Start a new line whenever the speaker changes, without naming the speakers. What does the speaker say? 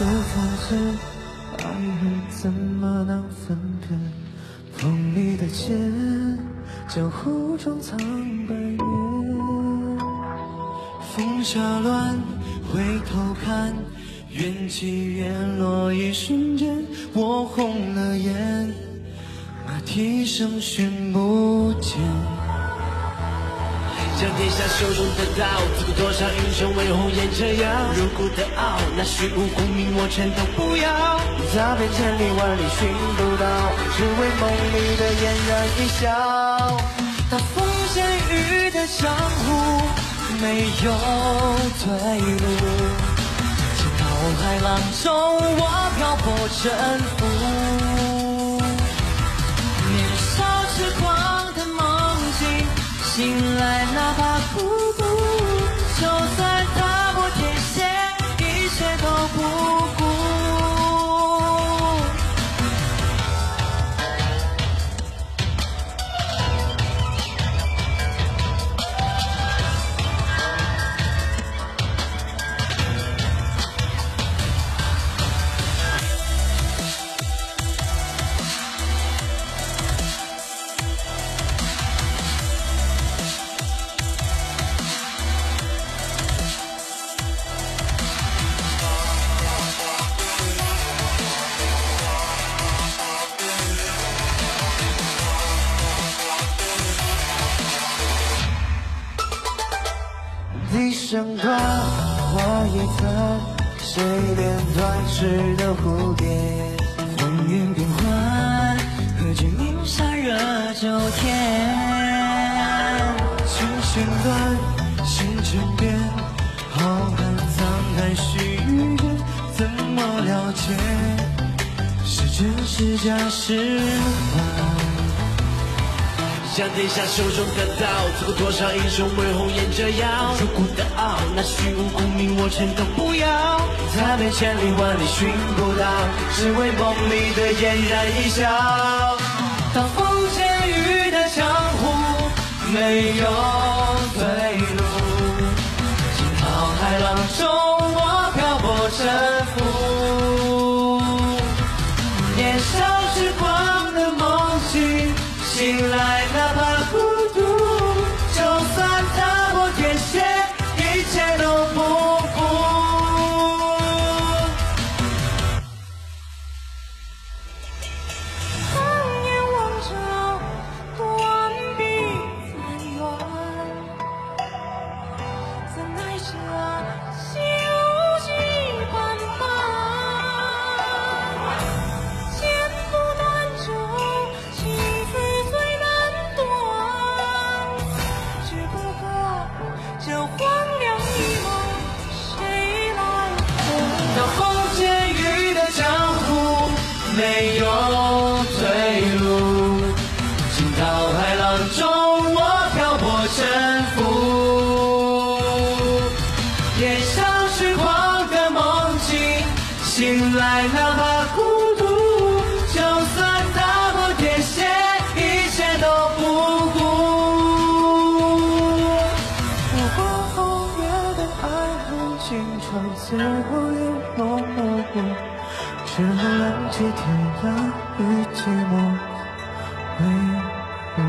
的才知爱恨怎么能分辨？锋利的剑，江湖中藏百年。风沙乱，回头看，缘起缘落一瞬间，我红了眼，马蹄声讯不见。
将天下手中的刀，自古多少英雄为红颜折腰。入骨的傲，那虚无功名我全都不要。
踏遍千里万里寻不到，只为梦里的嫣然一笑。大风险雨的江湖，没有退路。惊涛骇浪中，我漂泊沉浮。年少痴狂的梦境，醒来声断，花叶残，谁怜断翅的蝴蝶？风云变幻，何惧明沙热九天？情弦断，星辰变，浩瀚沧海须臾，怎么了解？是真是假是幻？
将天下手中的刀，自古多少英雄为红颜折腰。入骨的傲，那虚无功名我全都不要。
再没千里万里寻不到，只为梦里的嫣然一笑。当风见雨的江湖没有退路，惊涛骇浪中我漂泊沉浮。年少时光的梦境，醒来
怎
我活过，只好浪迹天涯与寂寞为伍。